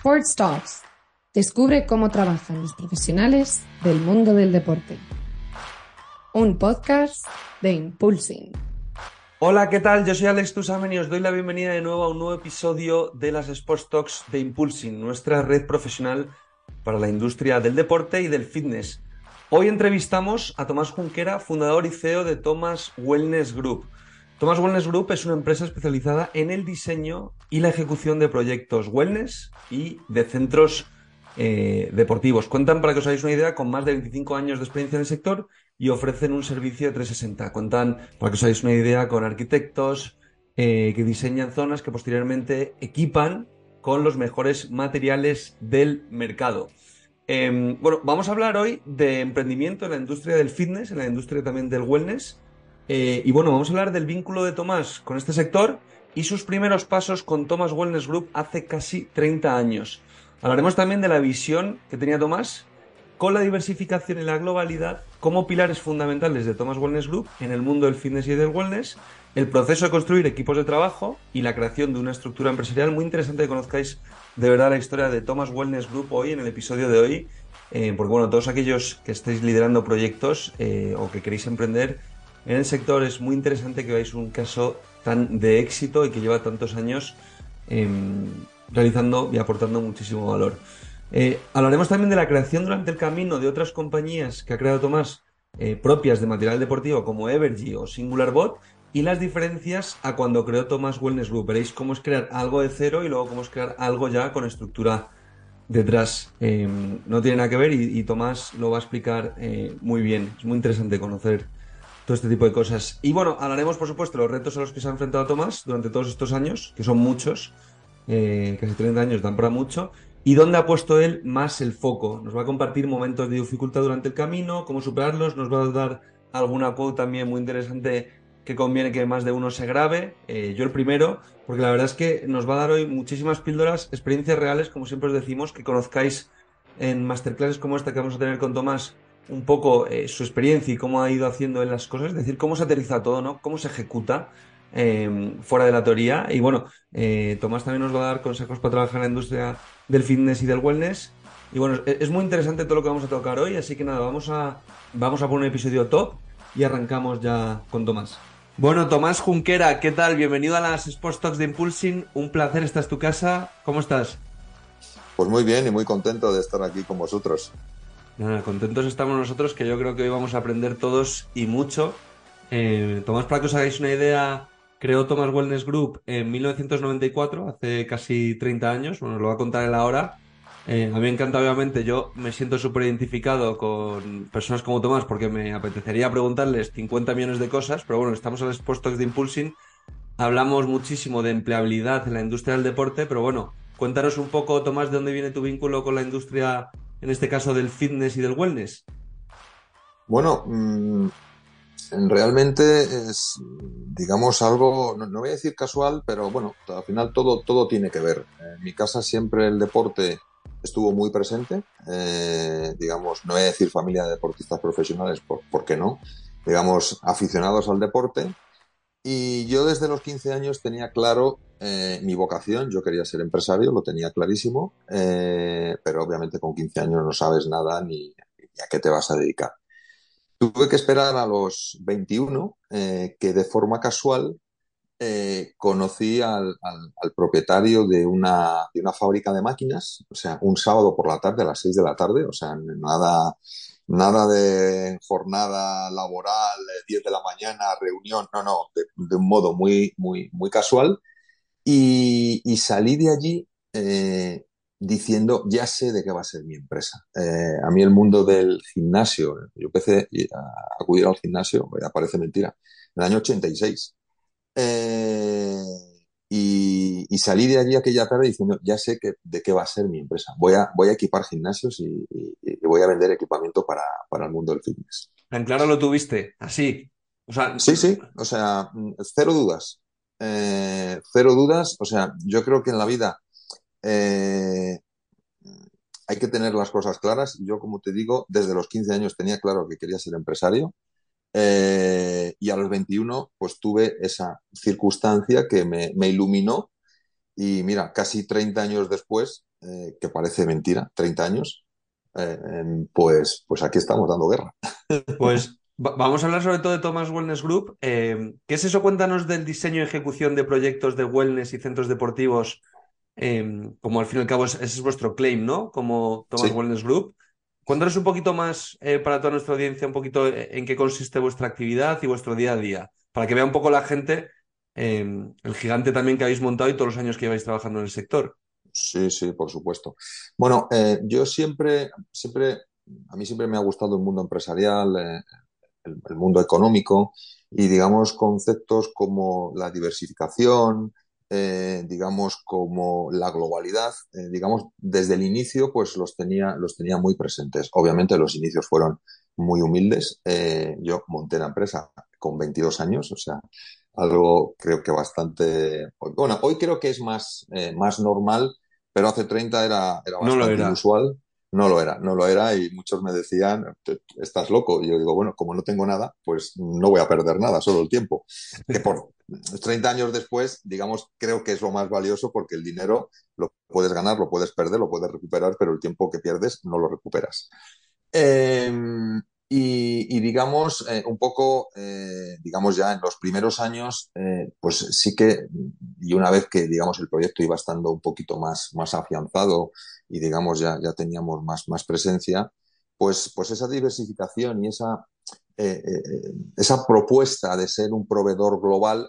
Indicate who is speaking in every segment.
Speaker 1: Sports Talks. Descubre cómo trabajan los profesionales del mundo del deporte. Un podcast de Impulsing.
Speaker 2: Hola, ¿qué tal? Yo soy Alex Tusamen y os doy la bienvenida de nuevo a un nuevo episodio de las Sports Talks de Impulsing, nuestra red profesional para la industria del deporte y del fitness. Hoy entrevistamos a Tomás Junquera, fundador y CEO de Thomas Wellness Group. Thomas Wellness Group es una empresa especializada en el diseño y la ejecución de proyectos wellness y de centros eh, deportivos. Cuentan, para que os hagáis una idea, con más de 25 años de experiencia en el sector y ofrecen un servicio de 360. Cuentan, para que os hagáis una idea, con arquitectos eh, que diseñan zonas que posteriormente equipan con los mejores materiales del mercado. Em, bueno, vamos a hablar hoy de emprendimiento en la industria del fitness, en la industria también del wellness eh, y bueno, vamos a hablar del vínculo de Tomás con este sector y sus primeros pasos con Tomás Wellness Group hace casi 30 años. Hablaremos también de la visión que tenía Tomás con la diversificación y la globalidad como pilares fundamentales de Thomas Wellness Group en el mundo del fitness y del wellness, el proceso de construir equipos de trabajo y la creación de una estructura empresarial muy interesante que conozcáis de verdad la historia de Thomas Wellness Group hoy en el episodio de hoy, eh, porque bueno, todos aquellos que estéis liderando proyectos eh, o que queréis emprender, en el sector es muy interesante que veáis un caso tan de éxito y que lleva tantos años em, realizando y aportando muchísimo valor. Eh, hablaremos también de la creación durante el camino de otras compañías que ha creado Tomás eh, propias de material deportivo como Evergy o SingularBot y las diferencias a cuando creó Tomás Wellness Group. Veréis cómo es crear algo de cero y luego cómo es crear algo ya con estructura detrás. Em, no tiene nada que ver y, Tomás lo va a explicar eh, muy bien. Es muy interesante conocer todo este tipo de cosas. Y bueno, hablaremos, por supuesto, de los retos a los que se ha enfrentado Tomás durante todos estos años, que son muchos, eh, casi 30 años dan para mucho, y dónde ha puesto él más el foco. Nos va a compartir momentos de dificultad durante el camino, cómo superarlos, nos va a dar alguna quote también muy interesante que conviene que más de uno se grabe, eh, yo el primero, porque la verdad es que nos va a dar hoy muchísimas píldoras, experiencias reales, como siempre os decimos, que conozcáis en masterclasses como esta que vamos a tener con Tomás, un poco eh, su experiencia y cómo ha ido haciendo en las cosas, es decir, cómo se aterriza todo, ¿no? Cómo se ejecuta em, fuera de la teoría. Y bueno, eh, Tomás también nos va a dar consejos para trabajar en la industria del fitness y del wellness. Y bueno, es, es muy interesante todo lo que vamos a tocar hoy, así que nada, vamos a, vamos a poner un episodio top y arrancamos ya con Tomás. Bueno, Tomás Junquera, ¿qué tal? Bienvenido a las Sports Talks de Impulsing. Un placer, esta es tu casa. ¿Cómo estás?
Speaker 3: Pues muy bien y muy contento de estar aquí con vosotros.
Speaker 2: Nada, contentos estamos nosotros, que yo creo que hoy vamos a aprender todos y mucho. Eh, Tomás, para que os hagáis una idea, creó Thomas Wellness Group en 1994, hace casi 30 años. Bueno, lo va a contar él ahora. Eh, a mí me encanta, obviamente, yo me siento súper identificado con personas como Tomás porque me apetecería preguntarles 50 millones de cosas, pero bueno, estamos en los puestos de Impulsing. Hablamos muchísimo de empleabilidad en la industria del deporte, pero bueno, cuéntanos un poco, Tomás, de dónde viene tu vínculo con la industria en este caso del fitness y del wellness?
Speaker 3: Bueno, mmm, realmente es, digamos, algo, no, voy a decir casual, pero bueno, al final todo, todo tiene que ver. En mi casa siempre el deporte estuvo muy presente, eh, digamos, no voy a decir familia de deportistas profesionales, ¿por qué no? Digamos, aficionados al deporte. Y yo desde los 15 años tenía claro eh, mi vocación, yo quería ser empresario, lo tenía clarísimo, eh, pero obviamente con 15 años no sabes nada ni, a qué te vas a dedicar. Tuve que esperar a los 21, eh, que de forma casual eh, conocí al, al, al, propietario de una, de una fábrica de máquinas, o sea, un sábado por la tarde, a las 6 de la tarde, o sea, nada, nada de jornada laboral, 10 de la mañana, reunión, no, no, de, un modo muy, muy, muy casual. Y, y salí de allí eh, diciendo, ya sé de qué va a ser mi empresa. Eh, a mí el mundo del gimnasio, yo empecé a acudir al gimnasio, parece mentira, en el año 86. Eh, y, y, salí de allí aquella tarde diciendo, ya sé que, de qué va a ser mi empresa. Voy a, voy a equipar gimnasios y, y, y voy a vender equipamiento para, para, el mundo del fitness.
Speaker 2: Tan claro lo tuviste, así.
Speaker 3: O sea, sí, sí, o sea, cero dudas eh, cero dudas. O sea, yo creo que en la vida eh, hay que tener las cosas claras. Yo, como te digo, desde los 15 años tenía claro que quería ser empresario. Eh, y a los 21, pues tuve esa circunstancia que me, me, iluminó. Y mira, casi 30 años después, eh, que parece mentira, 30 años, eh, pues, pues aquí estamos dando guerra.
Speaker 2: Pues vamos a hablar sobre todo de Thomas Wellness Group. ¿Qué es eso? Cuéntanos del diseño y ejecución de proyectos de wellness y centros deportivos, como al fin y al cabo ese es vuestro claim, ¿no? Como Thomas Wellness Group. Cuéntanos un poquito más para toda nuestra audiencia, un poquito en qué consiste vuestra actividad y vuestro día a día, para que vea un poco la gente el gigante también que habéis montado y todos los años que lleváis trabajando en el sector.
Speaker 3: Sí, sí, por supuesto. Bueno, eh, yo siempre, siempre, a mí siempre me ha gustado el mundo empresarial, eh, el, mundo económico y, digamos, conceptos como la diversificación, eh, digamos, como la globalidad, digamos, desde el inicio, pues los tenía, los tenía muy presentes. Obviamente los inicios fueron muy humildes. yo monté la empresa con 22 años, o sea, algo creo que bastante... Bueno, hoy creo que es más, eh, más normal, pero hace 30 era, era bastante no inusual. No lo era, no lo era y muchos me decían, estás loco. Y yo digo, bueno, como no tengo nada, pues no voy a perder nada, solo el tiempo. Que por 30 años después, digamos, creo que es lo más valioso porque el dinero lo puedes ganar, lo puedes perder, lo puedes recuperar, pero el tiempo que pierdes no lo recuperas. Eh, y, digamos, eh, un poco, eh, digamos ya en los primeros años, eh, pues sí que, y una vez que, digamos, el proyecto iba estando un poquito más, más afianzado y, digamos, ya, ya teníamos más, más presencia, pues, pues esa diversificación y esa, esa propuesta de ser un proveedor global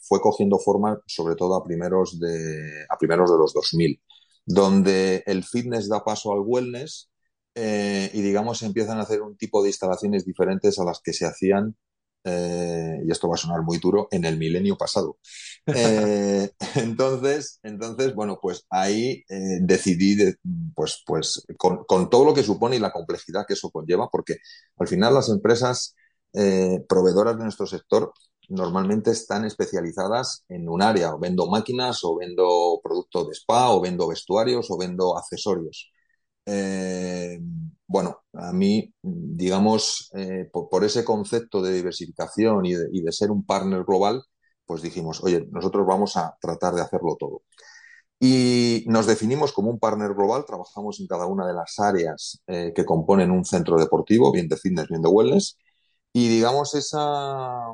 Speaker 3: fue cogiendo forma, sobre todo a primeros de, a primeros de los 2000, donde el fitness da paso al wellness eh, y digamos empiezan a hacer un tipo de instalaciones diferentes a las que se hacían, eh, y esto va a sonar muy duro, en el milenio pasado. Eh, entonces, entonces, bueno, pues ahí decidí, pues, pues con, con, todo lo que supone y la complejidad que eso conlleva, porque al final las empresas proveedoras de nuestro sector normalmente están especializadas en un área, o vendo máquinas, o vendo productos de spa, o vendo vestuarios, o vendo accesorios. Eh, bueno, a mí, digamos, eh, por, ese concepto de diversificación y de, ser un partner global, pues dijimos, oye, nosotros vamos a tratar de hacerlo todo. Y nos definimos como un partner global, trabajamos en cada una de las áreas eh, que componen un centro deportivo, bien de fitness, bien de wellness, y digamos esa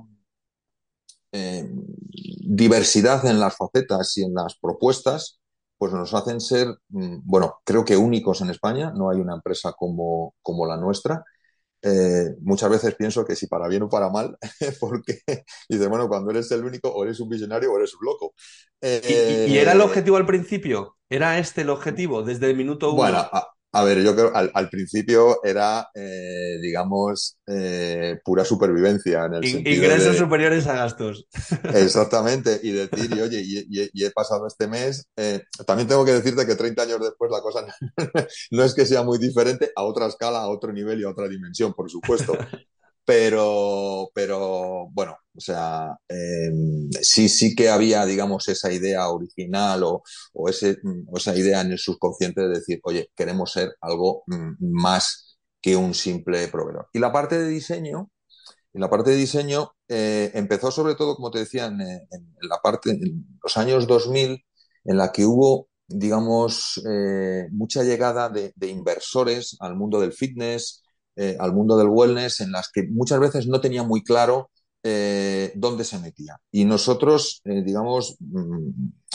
Speaker 3: diversidad en las facetas y en las propuestas pues nos hacen ser, mm, bueno, creo que únicos en España, no hay una empresa como, como la nuestra. Eh, muchas veces pienso que si para bien o para mal, porque dice, bueno, cuando eres el único, o eres un visionario o eres un loco.
Speaker 2: ¿Y, era el eh, objetivo al principio? ¿Era este el objetivo desde el minuto uno?
Speaker 3: Bueno, a ver, yo creo al, al principio era, eh, digamos, eh, pura supervivencia. En el
Speaker 2: Ingresos superiores a gastos.
Speaker 3: Exactamente, y decir, y oye, y, he pasado este mes, eh, también tengo que decirte que 30 años después la cosa no es que sea muy diferente a otra escala, a otro nivel y a otra dimensión, por supuesto. Pero, pero bueno, o sea, em, sí, sí que había, digamos, esa idea original o, o, ese, o esa idea en el subconsciente de decir, oye, queremos ser algo mm, más que un simple proveedor. Y la parte de diseño, y la parte de diseño eh, empezó sobre todo, como te decía, en, la parte, en los años 2000, en la que hubo, digamos, eh, mucha llegada de inversores al mundo del fitness, eh, al mundo del wellness en las que muchas veces no tenía muy claro eh, dónde se metía. Y nosotros, eh, digamos, mm,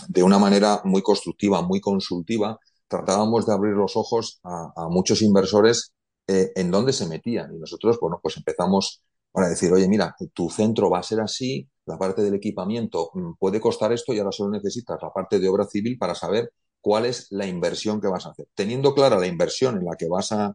Speaker 3: de una manera muy constructiva, muy consultiva, tratábamos de abrir los ojos a, muchos inversores en dónde se metían. Y nosotros, bueno, pues empezamos para decir, oye, mira, tu centro va a ser así, la parte del equipamiento mm, puede costar esto y ahora solo necesitas la parte de obra civil para saber cuál es la inversión que vas a hacer. Teniendo clara la inversión en la que vas a,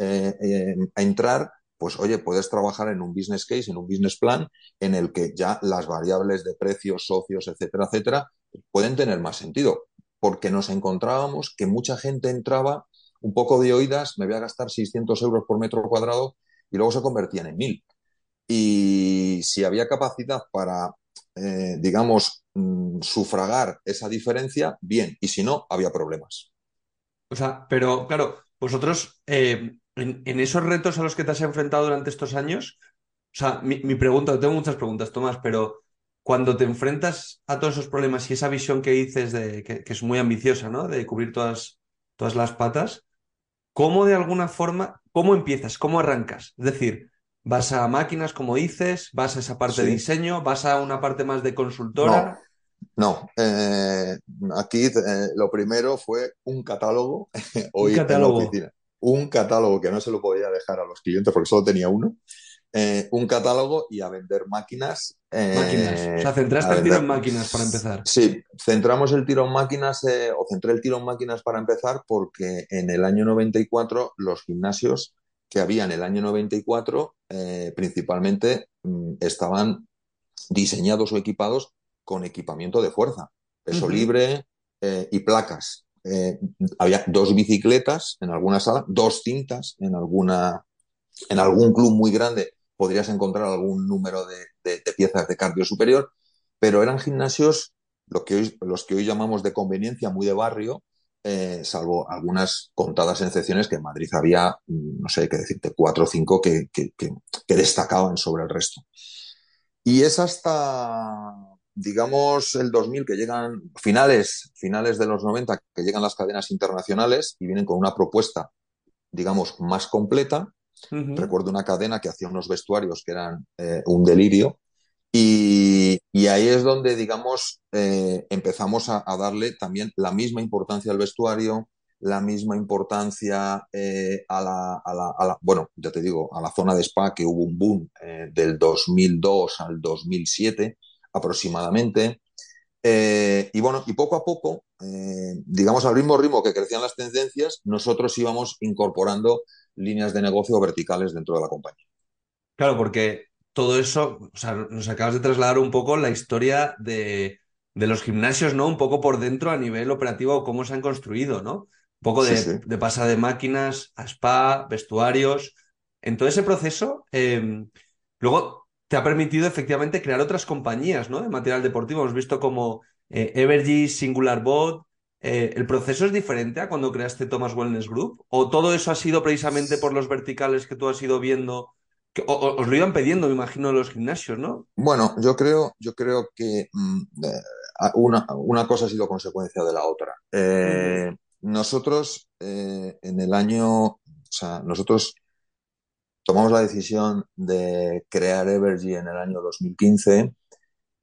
Speaker 3: eh, eh, a entrar, pues oye, puedes trabajar en un business case, en un business plan, en el que ya las variables de precios, socios, etcétera, etcétera, pueden tener más sentido. Porque nos encontrábamos que mucha gente entraba un poco de oídas, me voy a gastar 600 euros por metro cuadrado y luego se convertían en 1000. Y si había capacidad para, eh, digamos, mm, sufragar esa diferencia, bien. Y si no, había problemas.
Speaker 2: O sea, pero claro, vosotros en, esos retos a los que te has enfrentado durante estos años, o sea, mi, pregunta, tengo muchas preguntas, Tomás, pero cuando te enfrentas a todos esos problemas y esa visión que dices de que, es muy ambiciosa, ¿no? De cubrir todas todas las patas, ¿cómo de alguna forma, cómo empiezas, cómo arrancas? Es decir, ¿vas a máquinas, como dices? ¿Vas a esa parte de diseño? ¿Vas a una parte más de consultora?
Speaker 3: No, eh, aquí eh, lo primero fue un catálogo
Speaker 2: hoy un catálogo.
Speaker 3: oficina. Un catálogo que no se lo podía dejar a los clientes porque solo tenía uno. Eh, un catálogo y a vender máquinas.
Speaker 2: máquinas. O sea, centraste el tiro en máquinas para empezar.
Speaker 3: Sí, centramos el tiro en máquinas o centré el tiro en máquinas para empezar porque en el año 94 los gimnasios que había en el año 94 principalmente mm, estaban diseñados o equipados con equipamiento de fuerza, peso libre eh, y placas. Eh, había dos bicicletas en alguna sala, dos cintas en alguna en algún club muy grande podrías encontrar algún número de, piezas de cardio superior, pero eran gimnasios lo que hoy, los que hoy llamamos de conveniencia, muy de barrio, eh, salvo algunas contadas excepciones que en Madrid había, no sé qué decirte, cuatro o cinco que, que, que destacaban sobre el resto. Y es hasta digamos, el 2000, que llegan finales, finales de los 90, que llegan las cadenas internacionales y vienen con una propuesta, digamos, más completa. Recuerdo una cadena que hacía unos vestuarios que eran eh, un delirio. Y, ahí es donde, digamos, eh, empezamos a, darle también la misma importancia al vestuario, la misma importancia eh, a, la, a, la, bueno, ya te digo, a la zona de spa, que hubo un boom del 2002 al 2007 aproximadamente. Eh, y bueno, y poco a poco, eh, digamos al mismo ritmo que crecían las tendencias, nosotros íbamos incorporando líneas de negocio verticales dentro de la compañía.
Speaker 2: Claro, porque todo eso, o sea, nos acabas de trasladar un poco la historia de, los gimnasios, ¿no? Un poco por dentro a nivel operativo, cómo se han construido, ¿no? Un poco de, de pasar de máquinas a spa, vestuarios. En todo ese proceso, eh, luego te ha permitido efectivamente crear otras compañías ¿no? de material deportivo. Hemos visto como eh, Evergy, Singular Bot. Eh, ¿El proceso es diferente a cuando creaste Thomas Wellness Group? ¿O todo eso ha sido precisamente por los verticales que tú has ido viendo? Que, os lo iban pidiendo, me imagino, los gimnasios, ¿no?
Speaker 3: Bueno, yo creo, yo creo que mm, eh, una, una, cosa ha sido consecuencia de la otra. Nosotros, en el año, o sea, nosotros tomamos la decisión de crear Evergy en el año 2015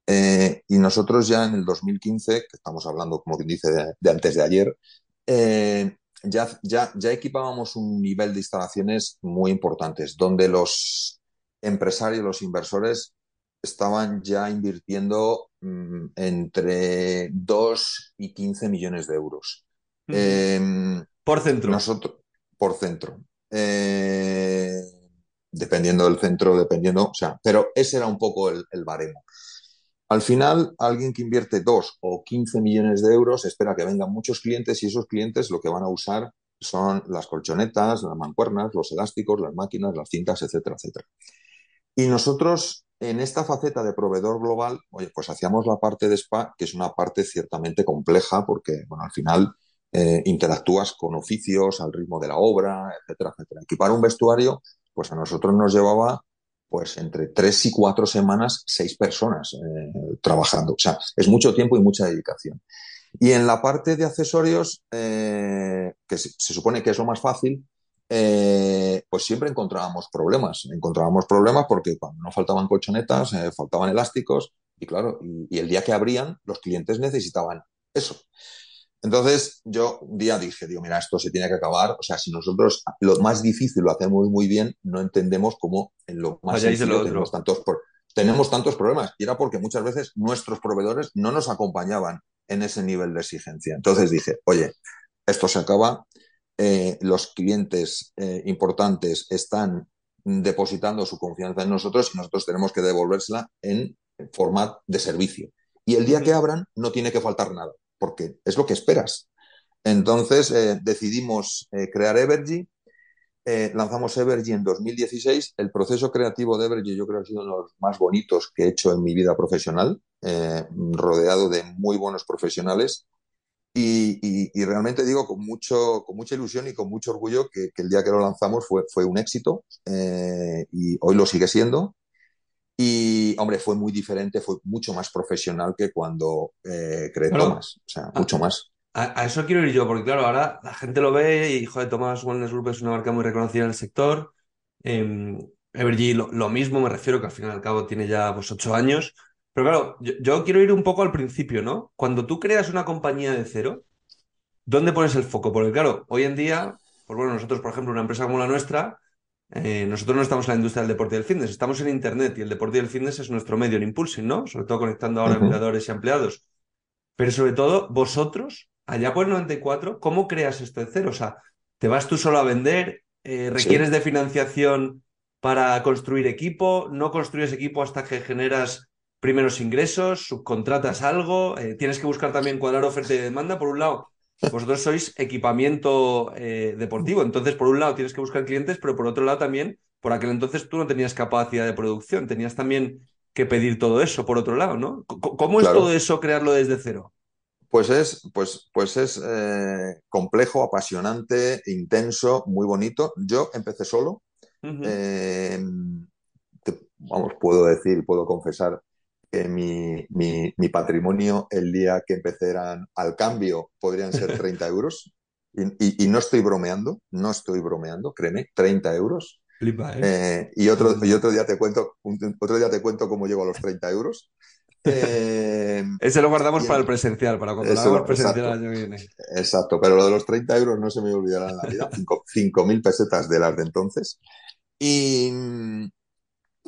Speaker 3: eh, y nosotros ya en el 2015, que estamos hablando, como quien dice, de, antes de ayer, eh, ya, ya, ya equipábamos un nivel de instalaciones muy importantes, donde los empresarios, los inversores, estaban ya invirtiendo mm, entre 2 y 15 millones de euros.
Speaker 2: Em, por centro.
Speaker 3: Nosotros, por centro. Eh, dependiendo del centro, dependiendo, o sea, pero ese era un poco el, baremo. Al final, alguien que invierte 2 o 15 millones de euros espera que vengan muchos clientes y esos clientes lo que van a usar son las colchonetas, las mancuernas, los elásticos, las máquinas, las cintas, etcétera, etcétera. Y nosotros, en esta faceta de proveedor global, oye, pues hacíamos la parte de spa, que es una parte ciertamente compleja porque, bueno, al final eh, interactúas con oficios al ritmo de la obra, etcétera, etcétera. Equipar un vestuario pues a nosotros nos llevaba pues entre tres y cuatro semanas, seis personas eh, trabajando. O sea, es mucho tiempo y mucha dedicación. Y en la parte de accesorios, eh, que se, supone que es lo más fácil, eh, pues siempre encontrábamos problemas. Encontrábamos problemas porque cuando no faltaban colchonetas, faltaban elásticos, y claro, y, el día que abrían, los clientes necesitaban eso. Entonces yo un día dije, digo, mira, esto se tiene que acabar. O sea, si nosotros lo más difícil lo hacemos muy bien, no entendemos cómo en lo más sencillo tenemos tantos, tenemos tantos problemas. Y era porque muchas veces nuestros proveedores no nos acompañaban en ese nivel de exigencia. Entonces dije, oye, esto se acaba, eh, los clientes eh, importantes están depositando su confianza en nosotros y nosotros tenemos que devolvérsela en forma de servicio. Y el día que abran no tiene que faltar nada porque es lo que esperas. Entonces eh, decidimos eh, crear Evergy, eh, lanzamos Evergy en 2016. El proceso creativo de Evergy yo creo que ha sido uno de los más bonitos que he hecho en mi vida profesional, rodeado de muy buenos profesionales. Y, realmente digo con, mucho, con mucha ilusión y con mucho orgullo que, el día que lo lanzamos fue, fue un éxito y hoy lo sigue siendo. Y, hombre, fue muy diferente, fue mucho más profesional que cuando eh, creé Thomas. O sea, mucho más.
Speaker 2: A, eso quiero ir yo, porque claro, ahora la gente lo ve y, joder, Thomas Wellness Group es una marca muy reconocida en el sector. Eh, Evergy lo, mismo, me refiero que al fin y al cabo tiene ya pues ocho años. Pero claro, yo, quiero ir un poco al principio, ¿no? Cuando tú creas una compañía de cero, ¿dónde pones el foco? Porque claro, hoy en día, pues bueno, nosotros, por ejemplo, una empresa como la nuestra, eh, nosotros no estamos en la industria del deporte y del fitness, estamos en Internet y el deporte y el fitness es nuestro medio en Impulsing, ¿no? Sobre todo conectando ahora empleadores y empleados. Pero sobre todo, vosotros allá por el 94, ¿cómo creas esto de cero? O sea, ¿te vas tú solo a vender? Eh, ¿Requieres de financiación para construir equipo? ¿No construyes equipo hasta que generas primeros ingresos? ¿Subcontratas algo? Eh, ¿Tienes que buscar también cuadrar oferta y demanda? Por un lado, vosotros sois equipamiento eh, deportivo, entonces por un lado tienes que buscar clientes, pero por otro lado también, por aquel entonces tú no tenías capacidad de producción, tenías también que pedir todo eso por otro lado, ¿no? ¿Cómo es todo eso crearlo desde cero?
Speaker 3: Pues es, pues, pues es eh, complejo, apasionante, intenso, muy bonito. Yo empecé solo. Eh, vamos, puedo decir, puedo confesar que mi, mi, patrimonio el día que empecé eran al cambio podrían ser 30 euros. Y, y, no estoy bromeando, no estoy bromeando, créeme, 30 euros. ¿eh? y, otro, y otro día te cuento, otro día te cuento cómo llego a los 30 euros.
Speaker 2: Eh, Ese lo guardamos para el presencial, para cuando lo hagamos presencial el año que viene.
Speaker 3: Exacto, pero lo de los 30 euros no se me olvidará en la vida. 5.000 pesetas de las de entonces. Y,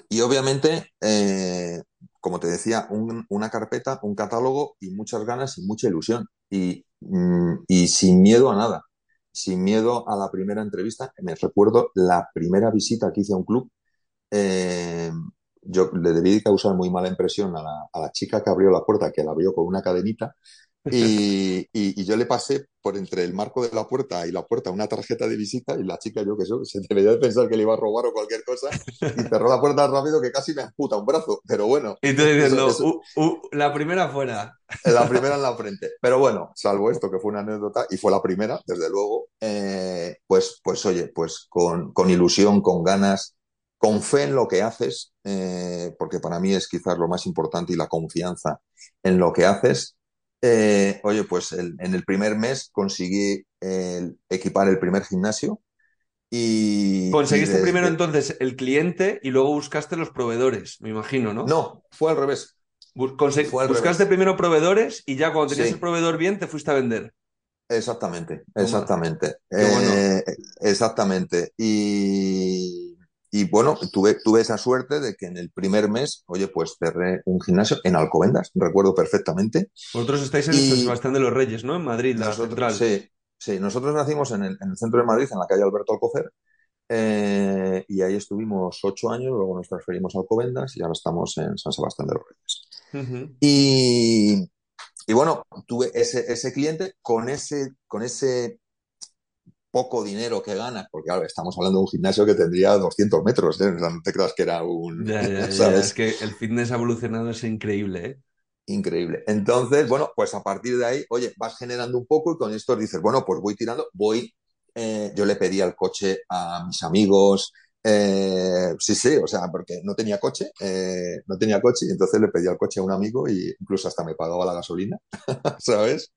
Speaker 3: y obviamente, eh, como te decía, una carpeta, un catálogo y muchas ganas y mucha ilusión. Y, mm, y sin miedo a nada. Sin miedo a la primera entrevista. Me recuerdo la primera visita que hice a un club. Eh, yo le debí causar muy mala impresión a la, a la, chica que abrió la puerta, que la abrió con una cadenita, y, y, yo le pasé por entre el marco de la puerta y la puerta una tarjeta de visita y la chica, yo que sé, se debería de pensar que le iba a robar o cualquier cosa y cerró la puerta rápido que casi me amputa un brazo, pero bueno.
Speaker 2: Y tú diciendo, uh, uh, la primera fuera.
Speaker 3: La primera en la frente. Pero bueno, salvo esto que fue una anécdota y fue la primera, desde luego, eh, pues, pues oye, pues con, con ilusión, con ganas, con fe en lo que haces, eh, porque para mí es quizás lo más importante y la confianza en lo que haces. Eh, oye, pues en el primer mes conseguí equipar el primer gimnasio y...
Speaker 2: Conseguiste primero entonces el cliente y luego buscaste los proveedores, me imagino, ¿no?
Speaker 3: No, fue al revés.
Speaker 2: buscaste primero proveedores y ya cuando tenías el proveedor bien te fuiste a vender.
Speaker 3: Exactamente, exactamente. Eh, exactamente. Y y bueno, tuve, tuve esa suerte de que en el primer mes, oye, pues cerré un gimnasio en Alcobendas, recuerdo perfectamente.
Speaker 2: Vosotros estáis en el Sebastián de los Reyes, ¿no? En Madrid, la central.
Speaker 3: Sí, sí, nosotros nacimos en el, centro de Madrid, en la calle Alberto Alcocer, eh, y ahí estuvimos ocho años, luego nos transferimos a Alcobendas y ahora estamos en San Sebastián de los Reyes. y, y, bueno, tuve ese, ese cliente con ese, con ese poco dinero que ganas, porque claro, estamos hablando de un gimnasio que tendría 200 metros, ¿eh? no te creas que era un...
Speaker 2: Es que el fitness ha evolucionado, es increíble, ¿eh?
Speaker 3: Increíble. Entonces, bueno, pues a partir de ahí, oye, vas generando un poco y con esto dices, bueno, pues voy tirando, voy, eh, yo le pedí el coche a mis amigos, eh, sí, sí, o sea, porque no tenía coche, no tenía coche y entonces le pedí el coche a un amigo y incluso hasta me pagaba la gasolina, ¿sabes?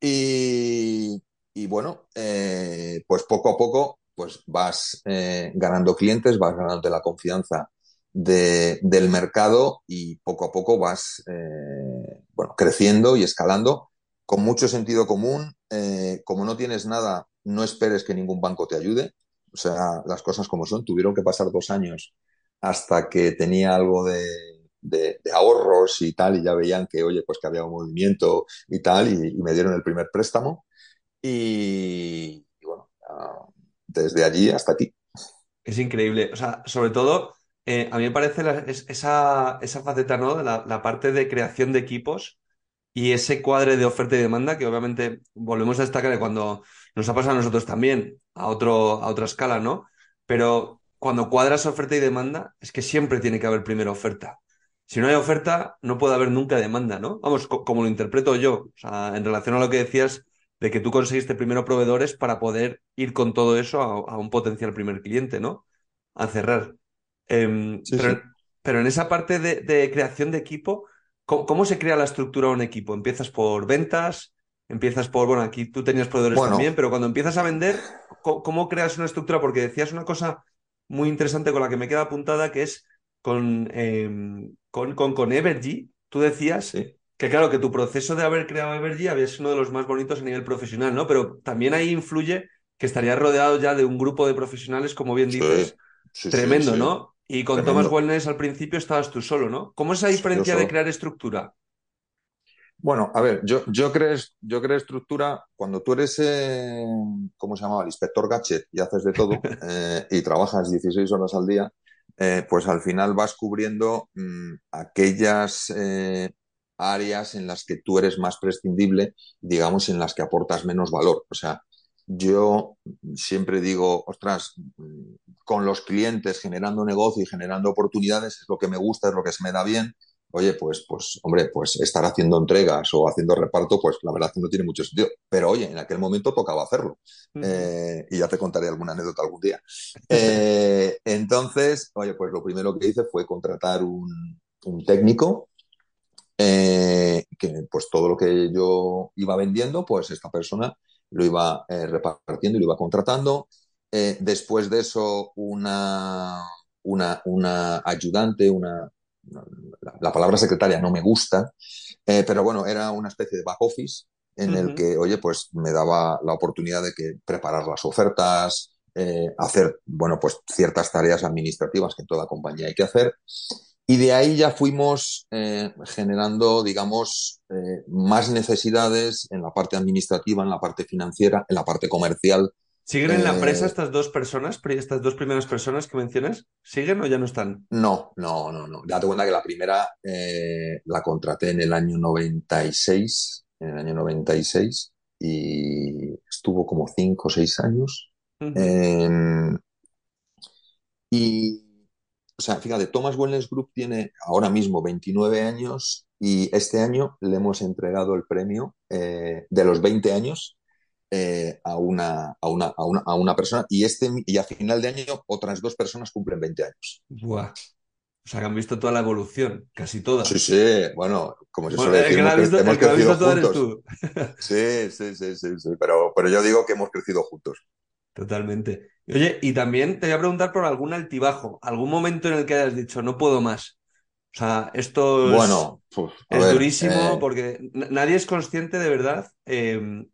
Speaker 3: Y, y bueno, eh, pues poco a poco pues vas eh, ganando clientes, vas ganando la confianza del mercado y poco a poco vas eh, bueno, creciendo y escalando con mucho sentido común. como no tienes nada, no esperes que ningún banco te ayude. O sea, las cosas como son. Tuvieron que pasar dos años hasta que tenía algo de, de, ahorros y tal, y ya veían que, oye, pues que había un movimiento y tal, y me dieron el primer préstamo. Y, bueno, desde allí hasta aquí.
Speaker 2: Es increíble. O sea, sobre todo, eh, a mí me parece esa, esa faceta, ¿no? La, parte de creación de equipos y ese cuadre de oferta y demanda que obviamente volvemos a destacar cuando nos ha pasado a nosotros también, a, otro, a otra escala, ¿no? Pero cuando cuadras oferta y demanda, es que siempre tiene que haber primera oferta. Si no hay oferta, no puede haber nunca demanda, ¿no? Vamos, como lo interpreto yo, o sea, en relación a lo que decías de que tú conseguiste primero proveedores para poder ir con todo eso a, un potencial primer cliente, ¿no? A cerrar. Em, pero, en esa parte de, creación de equipo, ¿cómo, se crea la estructura de un equipo? ¿Empiezas por ventas? empiezas por, bueno, aquí tú tenías proveedores también, pero cuando empiezas a vender, ¿cómo, creas una estructura? Porque decías una cosa muy interesante con la que me queda apuntada, que es con, em, con, con, Evergy, tú decías que claro, que tu proceso de haber creado Evergy había sido uno de los más bonitos a nivel profesional, ¿no? Pero también ahí influye que estarías rodeado ya de un grupo de profesionales, como bien dices, tremendo, ¿no? Y con Thomas Wellness al principio estabas tú solo, ¿no? ¿Cómo es esa diferencia de crear estructura?
Speaker 3: Bueno, a ver, yo, yo, creo, yo estructura cuando tú eres, eh, ¿cómo se llamaba? El inspector gadget y haces de todo eh, y trabajas 16 horas al día, eh, pues al final vas cubriendo mm, aquellas áreas en las que tú eres más prescindible, digamos, en las que aportas menos valor. O sea, yo siempre digo, ostras, con los clientes generando negocio y generando oportunidades es lo que me gusta, es lo que se me da bien. Oye, pues, pues, hombre, pues estar haciendo entregas o haciendo reparto, pues la verdad que no tiene mucho sentido. Pero oye, en aquel momento tocaba hacerlo. Eh, y ya te contaré alguna anécdota algún día. Eh, entonces, oye, pues lo primero que hice fue contratar un, un técnico eh, que pues todo lo que yo iba vendiendo, pues esta persona lo iba eh, repartiendo y lo iba contratando. Eh, después de eso, una, una, una ayudante, una, la, palabra secretaria no me gusta, pero bueno, era una especie de back office en el que, oye, pues me daba la oportunidad de que preparar las ofertas, hacer, bueno, pues ciertas tareas administrativas que toda compañía hay que hacer. Y de ahí ya fuimos eh, generando, digamos, eh, más necesidades en la parte administrativa, en la parte financiera, en la parte comercial.
Speaker 2: ¿Siguen en la empresa eh, estas dos personas, estas dos primeras personas que mencionas? ¿Siguen o ya no están?
Speaker 3: No, no, no, no. Date cuenta que la primera la contraté en el año 96, en el año 96, y estuvo como cinco o seis años. Em, y o sea, fíjate, Thomas Wellness Group tiene ahora mismo 29 años y este año le hemos entregado el premio eh, de los 20 años eh, a, una, a, una, a, una, persona y, este, y a final de año otras dos personas cumplen 20 años.
Speaker 2: Buah. O sea, que han visto toda la evolución, casi toda.
Speaker 3: Sí, sí, bueno, como yo suele decir, hemos, crecido juntos. Sí, sí, sí, sí, sí, pero, pero yo digo que hemos crecido juntos.
Speaker 2: Totalmente. Oye, y también te voy a preguntar por algún altibajo, algún momento en el que hayas dicho, no puedo más. O sea, esto es, bueno, es durísimo eh, porque nadie es consciente de verdad em,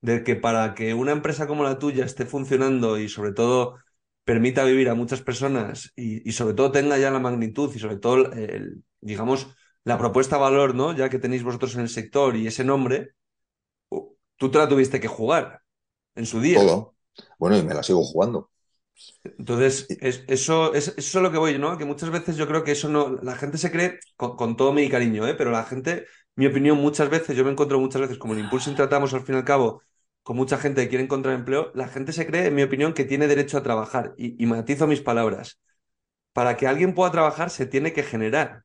Speaker 2: de que para que una empresa como la tuya esté funcionando y sobre todo permita vivir a muchas personas y, sobre todo tenga ya la magnitud y sobre todo, digamos, la propuesta valor, ¿no? Ya que tenéis vosotros en el sector y ese nombre, tú te la tuviste que jugar en su día.
Speaker 3: Bueno, y me la sigo jugando.
Speaker 2: Entonces, eso, es, eso es lo que voy, ¿no? Que muchas veces yo creo que eso no. La gente se cree, con, todo mi cariño, ¿eh? Pero la gente, mi opinión, muchas veces, yo me encuentro muchas veces, como en Impulsing tratamos al fin y al cabo con mucha gente que quiere encontrar empleo, la gente se cree, en mi opinión, que tiene derecho a trabajar. Y, y matizo mis palabras. Para que alguien pueda trabajar, se tiene que generar.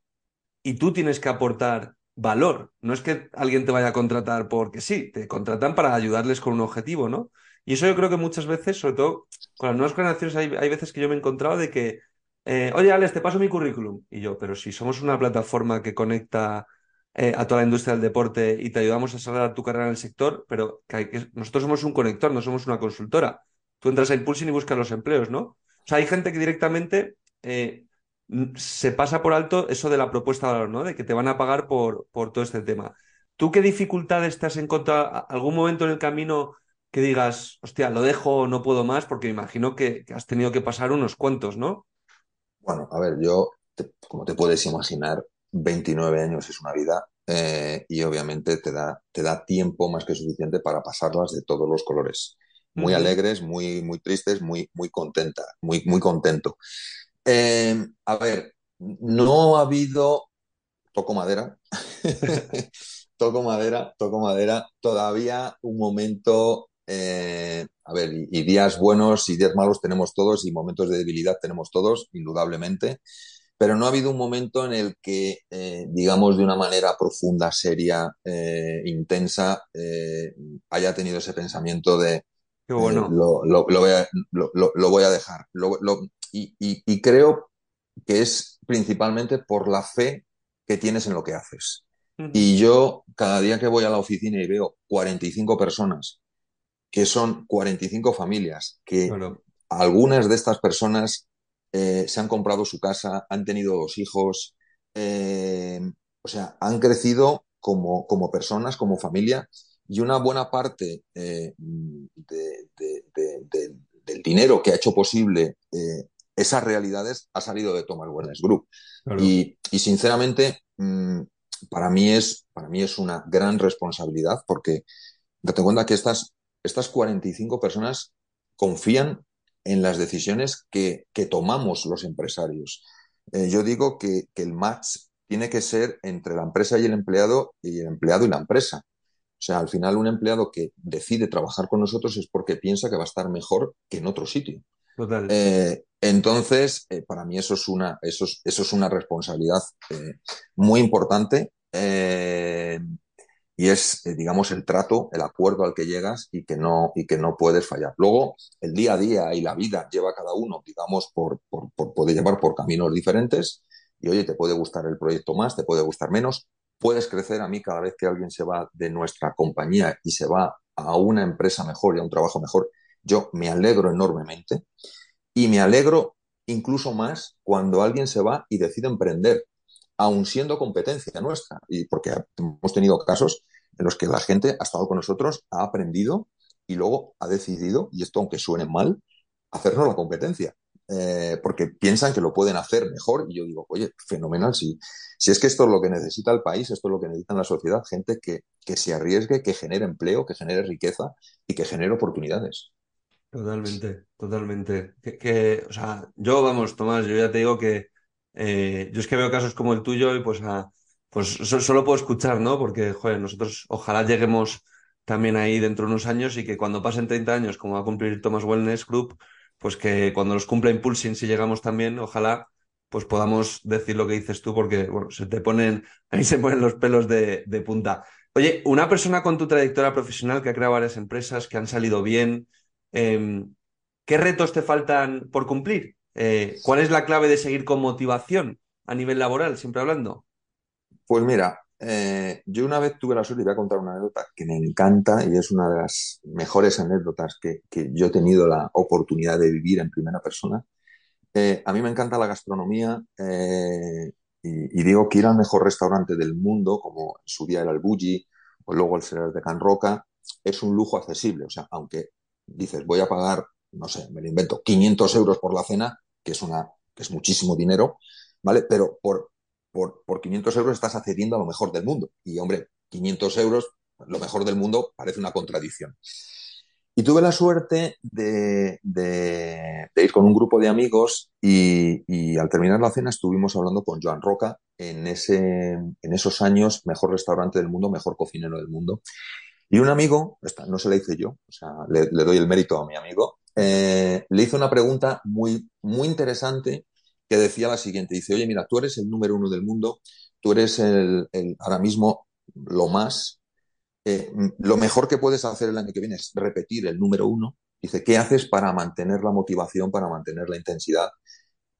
Speaker 2: Y tú tienes que aportar valor. No es que alguien te vaya a contratar porque sí, te contratan para ayudarles con un objetivo, ¿no? Y eso yo creo que muchas veces, sobre todo con las nuevas generaciones, hay, veces que yo me he encontrado de que, eh, oye, Alex, te paso mi currículum. Y yo, pero si somos una plataforma que conecta eh, a toda la industria del deporte y te ayudamos a salir a tu carrera en el sector, pero que, nosotros somos un conector, no somos una consultora. Tú entras a Impulsing y buscas los empleos, ¿no? O sea, hay gente que directamente eh, se pasa por alto eso de la propuesta de valor, ¿no? De que te van a pagar por, por todo este tema. ¿Tú qué dificultades te has encontrado? ¿Algún momento en el camino que digas, hostia, lo dejo, no puedo más, porque me imagino que, has tenido que pasar unos cuantos, ¿no?
Speaker 3: Bueno, a ver, yo, como te puedes imaginar, 29 años es una vida eh, y obviamente te da, te da tiempo más que suficiente para pasarlas de todos los colores. Muy alegres, muy, muy tristes, muy, muy contenta, muy, muy contento. Eh, a ver, no ha habido, toco madera, toco madera, toco madera, todavía un momento eh, a ver, y, días buenos y días malos tenemos todos y momentos de debilidad tenemos todos, indudablemente, pero no ha habido un momento en el que, eh, digamos, de una manera profunda, seria, eh, intensa, haya tenido ese pensamiento de,
Speaker 2: Qué bueno.
Speaker 3: Lo, voy a, lo, voy a, dejar. Y, y creo que es principalmente por la fe que tienes en lo que haces. Y yo, cada día que voy a la oficina y veo 45 personas, que son 45 familias, que algunas de estas personas eh, se han comprado su casa, han tenido dos hijos, eh, o sea, han crecido como, como personas, como familia, y una buena parte eh, del dinero que ha hecho posible esas realidades ha salido de Thomas Wellness Group. Y, sinceramente, mm, para, mí es, para mí es una gran responsabilidad porque date cuenta que estas, estas 45 personas confían en las decisiones que, tomamos los empresarios. Eh, yo digo que, el match tiene que ser entre la empresa y el empleado y el empleado y la empresa. O sea, al final un empleado que decide trabajar con nosotros es porque piensa que va a estar mejor que en otro sitio.
Speaker 2: Total.
Speaker 3: Eh, entonces, eh, para mí eso es una, eso eso es una responsabilidad muy importante y es, eh, digamos, el trato, el acuerdo al que llegas y que no, y que no puedes fallar. Luego, el día a día y la vida lleva a cada uno, digamos, por, por, por, puede llevar por caminos diferentes y oye, te puede gustar el proyecto más, te puede gustar menos, puedes crecer a mí cada vez que alguien se va de nuestra compañía y se va a una empresa mejor y a un trabajo mejor, yo me alegro enormemente y me alegro incluso más cuando alguien se va y decide emprender, aun siendo competencia nuestra, y porque hemos tenido casos en los que la gente ha estado con nosotros, ha aprendido y luego ha decidido, y esto aunque suene mal, hacernos la competencia. Eh, porque piensan que lo pueden hacer mejor y yo digo, oye, fenomenal, si, si es que esto es lo que necesita el país, esto es lo que necesita la sociedad, gente que, que se arriesgue, que genere empleo, que genere riqueza y que genere oportunidades.
Speaker 2: Totalmente, totalmente. Que, o sea, yo, vamos, Tomás, yo ya te digo que eh, yo es que veo casos como el tuyo y pues a, pues solo puedo escuchar, ¿no? Porque, joder, nosotros ojalá lleguemos también ahí dentro de unos años y que cuando pasen 30 años, como va a cumplir Thomas Wellness Group, pues que cuando los cumpla Impulsing, si llegamos también, ojalá pues podamos decir lo que dices tú, porque, se te ponen, ahí se ponen los pelos de, punta. Oye, una persona con tu trayectoria profesional que ha creado varias empresas, que han salido bien, em, ¿qué retos te faltan por cumplir? Eh, ¿Cuál es la clave de seguir con motivación a nivel laboral, siempre hablando?
Speaker 3: Pues mira, eh, yo una vez tuve la suerte, y voy a contar una anécdota que me encanta y es una de las mejores anécdotas que, yo he tenido la oportunidad de vivir en primera persona. Eh, a mí me encanta la gastronomía eh, y, digo que ir al mejor restaurante del mundo, como en su día era el Bulli o luego el Cereal de Can Roca, es un lujo accesible. O sea, aunque dices voy a pagar, no sé, me lo invento, 500 euros por la cena, que es, una, que es muchísimo dinero, ¿vale? Pero por, por, por 500 euros estás accediendo a lo mejor del mundo. Y hombre, 500 euros, lo mejor del mundo, parece una contradicción. Y tuve la suerte de, ir con un grupo de amigos y, al terminar la cena estuvimos hablando con Joan Roca en, ese, en esos años, mejor restaurante del mundo, mejor cocinero del mundo. Y un amigo, no se la hice yo, o sea, le, doy el mérito a mi amigo, eh, le hizo una pregunta muy, muy interesante que decía la siguiente, dice, oye, mira, tú eres el número uno del mundo, tú eres el, ahora mismo lo más, eh, lo mejor que puedes hacer el año que viene es repetir el número uno. Dice, ¿qué haces para mantener la motivación, para mantener la intensidad?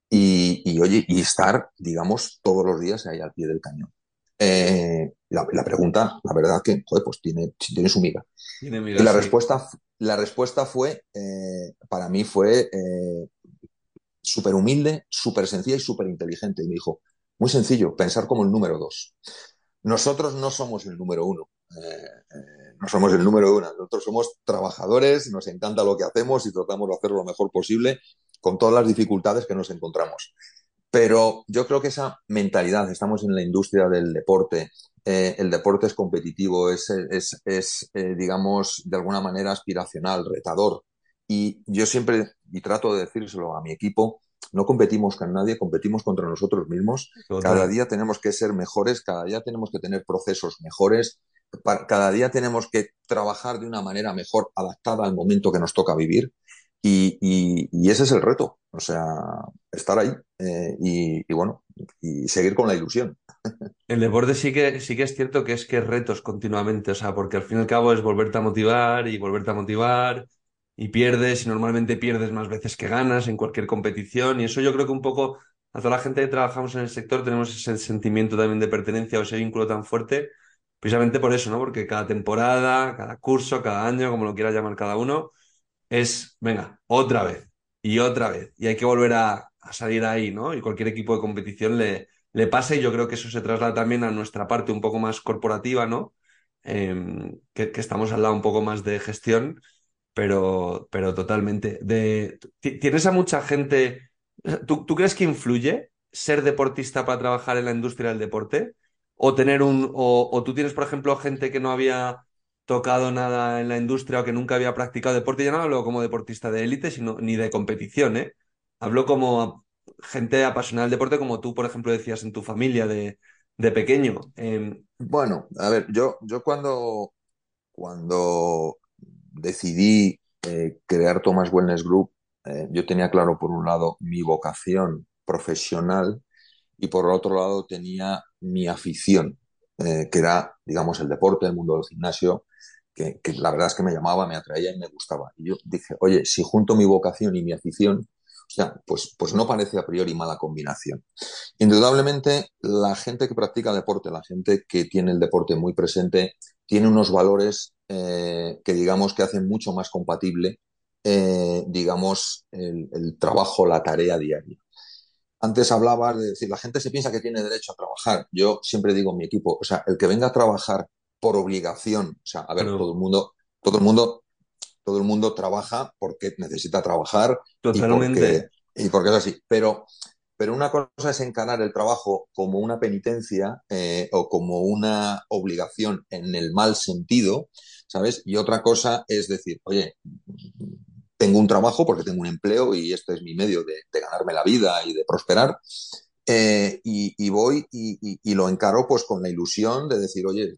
Speaker 3: Y, oye, y estar, digamos, todos los días ahí al pie del cañón. Eh, la, pregunta, la verdad que, joder, pues tiene, tiene su miga. y la respuesta, la respuesta fue, eh, para mí fue súper humilde, súper sencilla y súper inteligente. Y me dijo, muy sencillo, pensar como el número dos. Nosotros no somos el número uno. Eh, eh, no somos el número uno. Nosotros somos trabajadores, nos encanta lo que hacemos y tratamos de hacerlo lo mejor posible con todas las dificultades que nos encontramos. Pero yo creo que esa mentalidad, estamos en la industria del deporte, eh, el deporte es competitivo, es, es, es digamos, de alguna manera aspiracional, retador. Y yo siempre, y trato de decírselo a mi equipo, no competimos con nadie, competimos contra nosotros mismos. Cada día tenemos que ser mejores, cada día tenemos que tener procesos mejores, cada día tenemos que trabajar de una manera mejor, adaptada al momento que nos toca vivir. Y, y, ese es el reto, o sea, estar ahí eh, y, bueno, y seguir con la ilusión.
Speaker 2: El deporte sí que, sí que es cierto que es que retos continuamente, o sea, porque al fin y al cabo es volverte a motivar y volverte a motivar y pierdes y normalmente pierdes más veces que ganas en cualquier competición y eso yo creo que un poco a toda la gente que trabajamos en el sector tenemos ese sentimiento también de pertenencia o ese vínculo tan fuerte, precisamente por eso, ¿no? Porque cada temporada, cada curso, cada año, como lo quiera llamar cada uno, es, venga, otra vez y otra vez. Y hay que volver a, salir ahí, ¿no? Y cualquier equipo de competición le, le pasa y yo creo que eso se traslada también a nuestra parte un poco más corporativa, ¿no? Em, que, estamos al lado un poco más de gestión, pero, pero totalmente. De, ¿Tienes a mucha gente? ¿tú, ¿Tú crees que influye ser deportista para trabajar en la industria del deporte? O tener un, o, o, tú tienes, por ejemplo, gente que no había tocado nada en la industria o que nunca había practicado deporte, ya no hablo como deportista de élite, sino ni de competición, ¿eh? Hablo como gente apasionada del deporte, como tú, por ejemplo, decías en tu familia de, de pequeño. Em,
Speaker 3: bueno, a ver, yo, yo cuando, cuando decidí eh, crear Thomas Wellness Group, eh, yo tenía claro, por un lado, mi vocación profesional y por otro lado tenía mi afición, eh, que era, digamos, el deporte, el mundo del gimnasio, que, que, la verdad es que me llamaba, me atraía y me gustaba. Y yo dije, oye, si junto mi vocación y mi afición, o sea, pues, pues no parece a priori mala combinación. Indudablemente, la gente que practica deporte, la gente que tiene el deporte muy presente, tiene unos valores eh, que digamos que hacen mucho más compatible, eh, digamos, el, trabajo, la tarea diaria. Antes hablabas de decir, la gente se piensa que tiene derecho a trabajar. Yo siempre digo en mi equipo, o sea, el que venga a trabajar por obligación, o sea, a ver, todo el mundo, todo el mundo todo el mundo trabaja porque necesita trabajar
Speaker 2: Totalmente.
Speaker 3: Y, porque, es así. Pero, pero una cosa es encarar el trabajo como una penitencia eh, o como una obligación en el mal sentido, ¿sabes? Y otra cosa es decir, oye, tengo un trabajo porque tengo un empleo y este es mi medio de, ganarme la vida y de prosperar. Eh, y, voy y, lo encaro pues con la ilusión de decir, oye,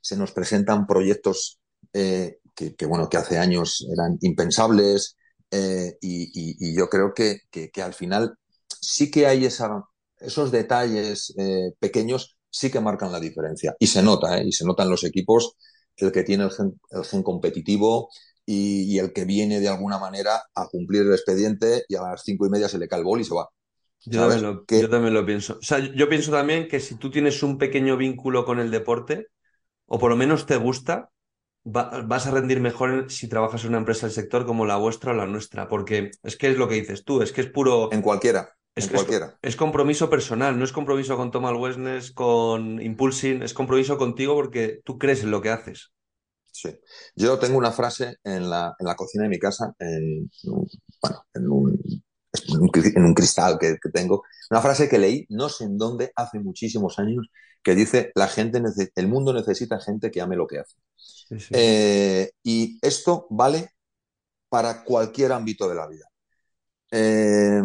Speaker 3: se nos presentan proyectos eh, que, bueno, que hace años eran impensables eh, y, yo creo que, que, al final sí que hay esa, esos detalles eh, pequeños sí que marcan la diferencia y se nota, ¿eh? y se nota en los equipos el que tiene el gen, el gen competitivo y, el que viene de alguna manera a cumplir el expediente y a las cinco y media se le cae el bol y se va.
Speaker 2: Yo también, lo, yo también, lo, pienso. O sea, yo pienso también que si tú tienes un pequeño vínculo con el deporte, o por lo menos te gusta, vas a rendir mejor si trabajas en una empresa del sector como la vuestra o la nuestra, porque es que es lo que dices tú, es que es puro...
Speaker 3: En cualquiera.
Speaker 2: Es,
Speaker 3: en cualquiera.
Speaker 2: Es, compromiso personal, no es compromiso con Thomas Wellness, con Impulsing, es compromiso contigo porque tú crees en lo que haces.
Speaker 3: Sí. Yo tengo una frase en la, en la cocina de mi casa, en, bueno, en un, en un cristal que, que, tengo, una frase que leí, no sé en dónde, hace muchísimos años, que dice, la gente, el mundo necesita gente que ame lo que hace. Eh, y esto vale para cualquier ámbito de la vida. Eh,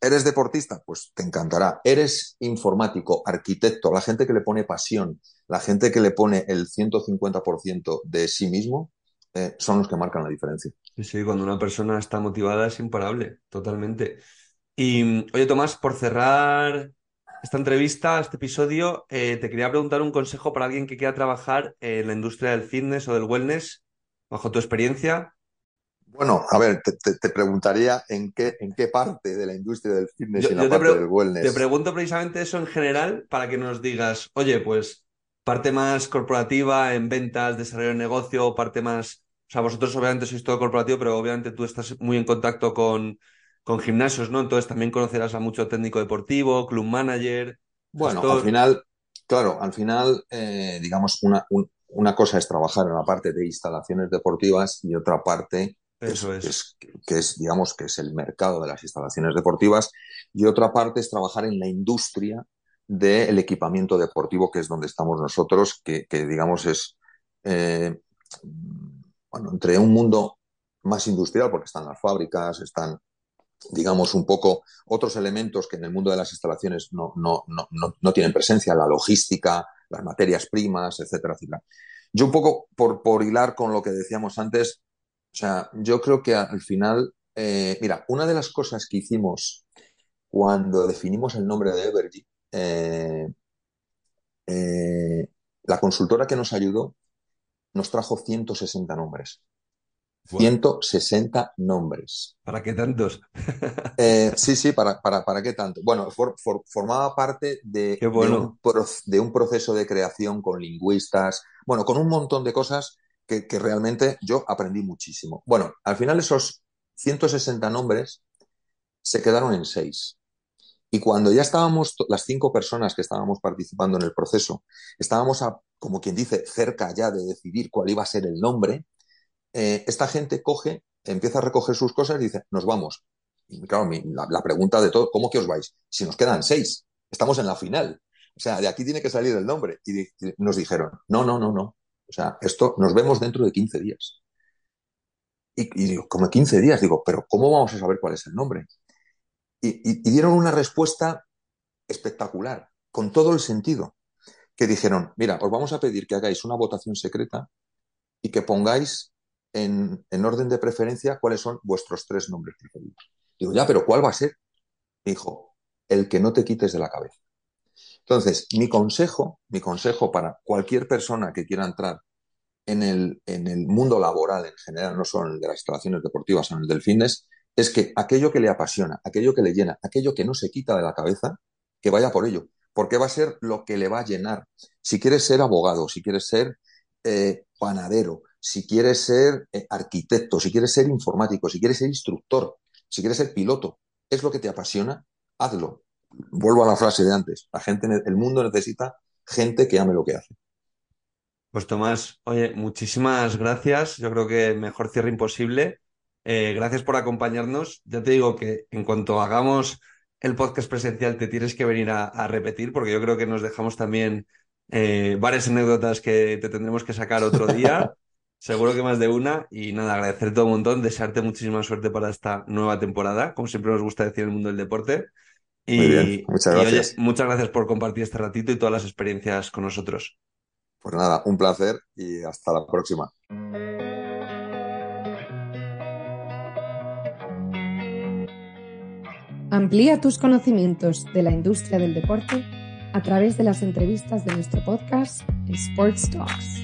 Speaker 3: ¿Eres deportista? Pues te encantará. ¿Eres informático, arquitecto? La gente que le pone pasión, la gente que le pone el 150% de sí mismo, eh, son los que marcan la diferencia.
Speaker 2: Sí, sí, cuando una persona está motivada es imparable, totalmente. Y oye, Tomás, por cerrar esta entrevista, este episodio, eh, te quería preguntar un consejo para alguien que quiera trabajar en la industria del fitness o del wellness, bajo tu experiencia.
Speaker 3: Bueno, a ver, te, preguntaría en qué, en qué parte de la industria del fitness y la parte del wellness.
Speaker 2: Te pregunto precisamente eso en general para que nos digas, oye, pues parte más corporativa en ventas, desarrollo de negocio, parte más, o sea, vosotros obviamente sois todo corporativo, pero obviamente tú estás muy en contacto con con gimnasios, ¿no? Entonces también conocerás a mucho técnico deportivo, club manager.
Speaker 3: Bueno, al final, claro, al final, eh, digamos, una, una cosa es trabajar en la parte de instalaciones deportivas y otra parte
Speaker 2: Eso
Speaker 3: es, que es, digamos, que es el mercado de las instalaciones deportivas y otra parte es trabajar en la industria del equipamiento deportivo, que es donde estamos nosotros, que, digamos es, eh, bueno, entre un mundo más industrial, porque están las fábricas, están digamos, un poco otros elementos que en el mundo de las instalaciones no, no, no, no tienen presencia, la logística, las materias primas, etcétera, etcétera. Yo un poco, por, por hilar con lo que decíamos antes, o sea, yo creo que al final, eh, mira, una de las cosas que hicimos cuando definimos el nombre de Evergy, eh, eh, la consultora que nos ayudó nos trajo 160 nombres. 160 nombres.
Speaker 2: ¿Para qué tantos?
Speaker 3: Eh, sí, sí, ¿para, para, para qué tanto? Bueno, formaba parte de, de, un, de, un, proceso de creación con lingüistas, bueno, con un montón de cosas que, que realmente yo aprendí muchísimo. Bueno, al final esos 160 nombres se quedaron en seis. Y cuando ya estábamos, las cinco personas que estábamos participando en el proceso, estábamos, a, como quien dice, cerca ya de decidir cuál iba a ser el nombre, eh, esta gente coge, empieza a recoger sus cosas y dice, nos vamos. Y claro, la, pregunta de todo, ¿cómo que os vais? Si nos quedan seis, estamos en la final. O sea, de aquí tiene que salir el nombre. Y, nos dijeron, no, no, no, no. O sea, esto nos vemos dentro de 15 días. Y, digo, como 15 días, digo, pero ¿cómo vamos a saber cuál es el nombre? y dieron una respuesta espectacular, con todo el sentido, que dijeron, mira, os vamos a pedir que hagáis una votación secreta y que pongáis en, orden de preferencia cuáles son vuestros tres nombres preferidos. Digo, ya, pero ¿cuál va a ser? Dijo, el que no te quites de la cabeza. Entonces, mi consejo, mi consejo para cualquier persona que quiera entrar en el, en el mundo laboral en general, no solo en el de las instalaciones deportivas, sino en el del fitness, es que aquello que le apasiona, aquello que le llena, aquello que no se quita de la cabeza, que vaya por ello, porque va a ser lo que le va a llenar. Si quieres ser abogado, si quieres ser eh, panadero, si quieres ser eh, arquitecto, si quieres ser informático, si quieres ser instructor, si quieres ser piloto, es lo que te apasiona, hazlo. Vuelvo a la frase de antes, la gente, el mundo necesita gente que ame lo que hace.
Speaker 2: Pues Tomás, oye, muchísimas gracias. Yo creo que mejor cierre imposible. Eh, gracias por acompañarnos. Ya te digo que en cuanto hagamos el podcast presencial te tienes que venir a, repetir porque yo creo que nos dejamos también eh, varias anécdotas que te tendremos que sacar otro día. Seguro que más de una. Y nada, agradecerte un montón, desearte muchísima suerte para esta nueva temporada, como siempre nos gusta decir en el mundo del deporte.
Speaker 3: Y, Muy bien, muchas gracias.
Speaker 2: muchas gracias por compartir este ratito y todas las experiencias con nosotros.
Speaker 3: Pues nada, un placer y hasta la próxima.
Speaker 1: Amplía tus conocimientos de la industria del deporte a través de las entrevistas de nuestro podcast Sports Talks.